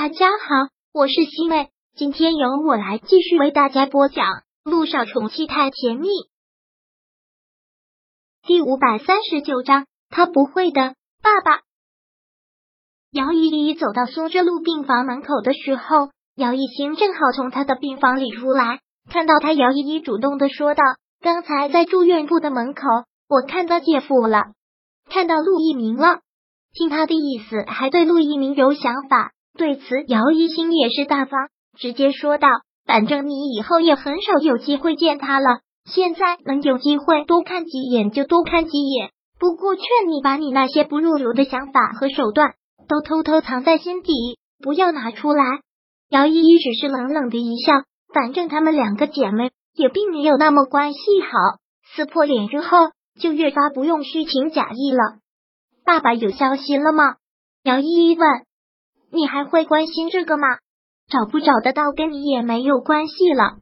大家好，我是西妹，今天由我来继续为大家播讲《陆少宠妻太甜蜜》第五百三十九章。他不会的，爸爸。姚依依走到苏之路病房门口的时候，姚一兴正好从他的病房里出来，看到他，姚依依主动的说道：“刚才在住院部的门口，我看到姐夫了，看到陆一鸣了。”听他的意思，还对陆一鸣有想法。对此，姚一星也是大方，直接说道：“反正你以后也很少有机会见他了，现在能有机会多看几眼就多看几眼。不过，劝你把你那些不入流的想法和手段都偷偷藏在心底，不要拿出来。”姚依依只是冷冷的一笑，反正她们两个姐妹也并没有那么关系好。撕破脸之后，就越发不用虚情假意了。爸爸有消息了吗？姚依依问。你还会关心这个吗？找不找得到跟你也没有关系了。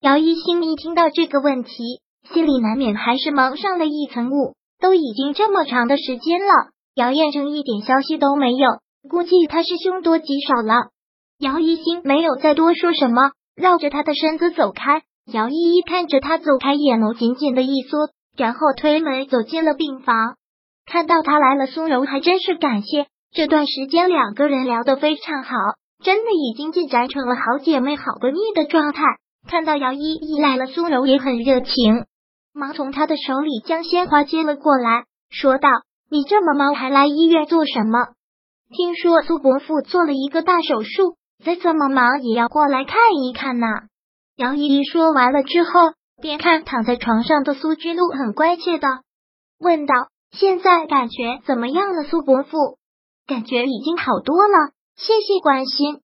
姚一星一听到这个问题，心里难免还是蒙上了一层雾。都已经这么长的时间了，姚彦成一点消息都没有，估计他是凶多吉少了。姚一星没有再多说什么，绕着他的身子走开。姚依依看着他走开，眼眸紧紧的一缩，然后推门走进了病房。看到他来了，苏柔还真是感谢。这段时间两个人聊得非常好，真的已经进展成了好姐妹、好闺蜜的状态。看到姚依依来了，苏柔也很热情，忙从她的手里将鲜花接了过来，说道：“你这么忙，还来医院做什么？听说苏伯父做了一个大手术，再这么忙也要过来看一看呢。”姚依依说完了之后，便看躺在床上的苏之路，很关切的问道：“现在感觉怎么样了，苏伯父？”感觉已经好多了，谢谢关心。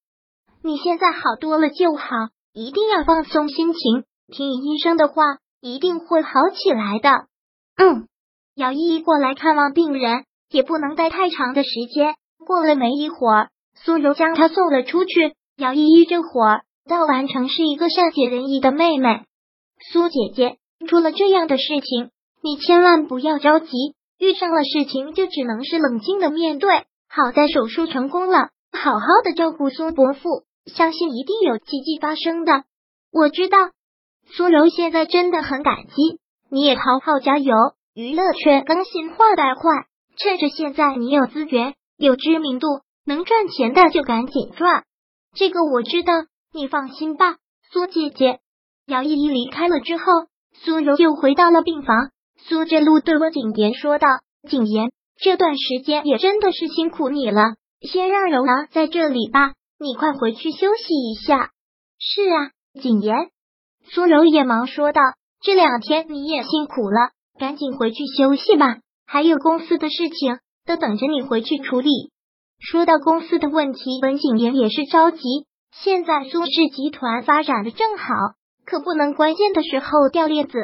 你现在好多了就好，一定要放松心情，听医生的话，一定会好起来的。嗯，姚依依过来看望病人，也不能待太长的时间。过了没一会儿，苏柔将她送了出去。姚依依这会儿倒完成是一个善解人意的妹妹。苏姐姐，出了这样的事情，你千万不要着急，遇上了事情就只能是冷静的面对。好在手术成功了，好好的照顾苏伯父，相信一定有奇迹发生的。我知道，苏柔现在真的很感激，你也好好加油。娱乐圈更新换代快，趁着现在你有资源、有知名度、能赚钱的就赶紧赚。这个我知道，你放心吧，苏姐姐。姚依依离开了之后，苏柔又回到了病房。苏振路对温景言说道：“景言。”这段时间也真的是辛苦你了，先让柔儿在这里吧，你快回去休息一下。是啊，景言，苏柔也忙说道：“这两天你也辛苦了，赶紧回去休息吧。还有公司的事情都等着你回去处理。”说到公司的问题，文景言也是着急。现在苏氏集团发展的正好，可不能关键的时候掉链子。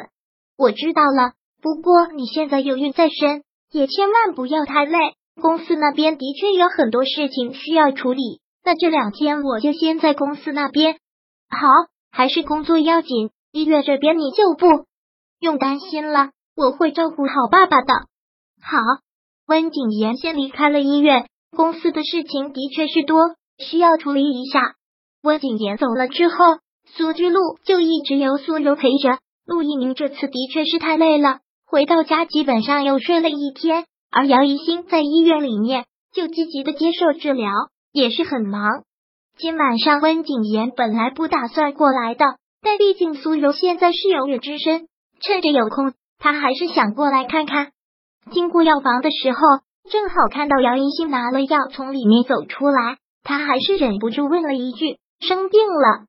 我知道了，不过你现在有孕在身。也千万不要太累，公司那边的确有很多事情需要处理。那这两天我就先在公司那边。好，还是工作要紧。医院这边你就不用担心了，我会照顾好爸爸的。好，温景言先离开了医院，公司的事情的确是多，需要处理一下。温景言走了之后，苏之路就一直由苏柔陪着。陆一鸣这次的确是太累了。回到家，基本上又睡了一天，而姚一新在医院里面就积极的接受治疗，也是很忙。今晚上温景言本来不打算过来的，但毕竟苏柔现在是有孕之身，趁着有空，他还是想过来看看。经过药房的时候，正好看到姚一新拿了药从里面走出来，他还是忍不住问了一句：“生病了？”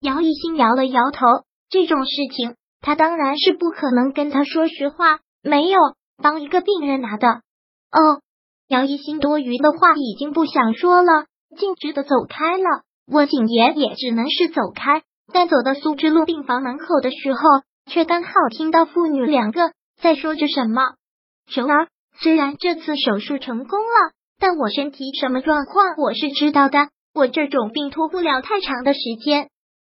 姚一新摇了摇头，这种事情。他当然是不可能跟他说实话，没有帮一个病人拿的。哦，姚一新多余的话已经不想说了，径直的走开了。温景言也只能是走开，但走到苏之路病房门口的时候，却刚好听到父女两个在说着什么。熊儿，虽然这次手术成功了，但我身体什么状况我是知道的，我这种病拖不了太长的时间。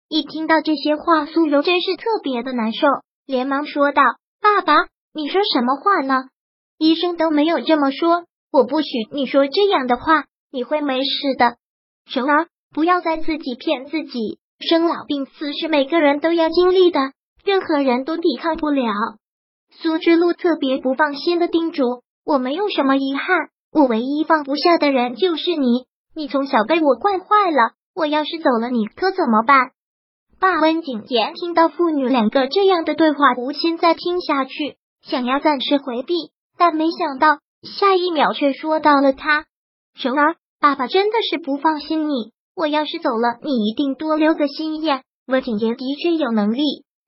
一听到这些话，苏柔真是特别的难受，连忙说道：“爸爸，你说什么话呢？医生都没有这么说，我不许你说这样的话，你会没事的。”柔儿，不要再自己骗自己。生老病死是每个人都要经历的，任何人都抵抗不了。苏之路特别不放心的叮嘱：“我没有什么遗憾，我唯一放不下的人就是你。你从小被我惯坏了，我要是走了，你可怎么办？”爸温景言听到父女两个这样的对话，无心再听下去，想要暂时回避，但没想到下一秒却说到了他：“熊儿，爸爸真的是不放心你。我要是走了，你一定多留个心眼。”温景言的确有能力，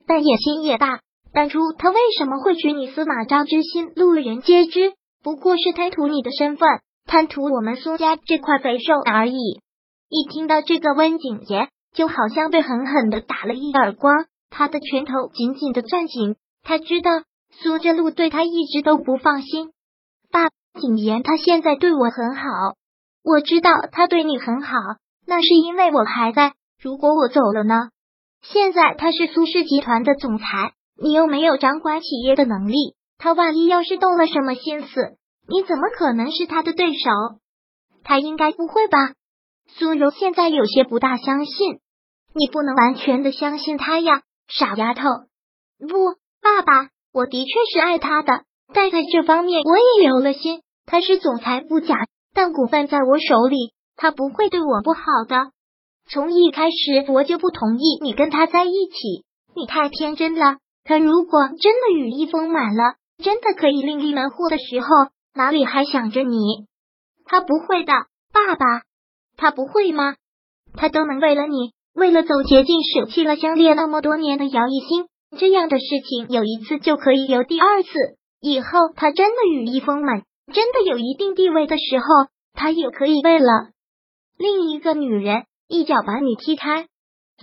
但野心也大。当初他为什么会娶你司马昭之心，路人皆知，不过是贪图你的身份，贪图我们苏家这块肥肉而已。一听到这个，温景言就好像被狠狠的打了一耳光，他的拳头紧紧的攥紧。他知道苏之路对他一直都不放心。爸，景言他现在对我很好，我知道他对你很好，那是因为我还在。如果我走了呢？现在他是苏氏集团的总裁。你又没有掌管企业的能力，他万一要是动了什么心思，你怎么可能是他的对手？他应该不会吧？苏柔现在有些不大相信，你不能完全的相信他呀，傻丫头。不，爸爸，我的确是爱他的，但在这方面我也留了心。他是总裁不假，但股份在我手里，他不会对我不好的。从一开始我就不同意你跟他在一起，你太天真了。他如果真的羽翼丰满了，真的可以另立门户的时候，哪里还想着你？他不会的，爸爸，他不会吗？他都能为了你，为了走捷径，舍弃了相恋那么多年的姚一星，这样的事情有一次就可以有第二次。以后他真的羽翼丰满，真的有一定地位的时候，他也可以为了另一个女人一脚把你踢开。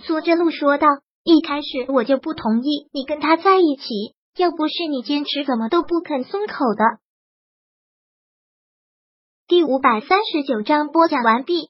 苏之路说道。一开始我就不同意你跟他在一起，要不是你坚持，怎么都不肯松口的。第五百三十九章播讲完毕。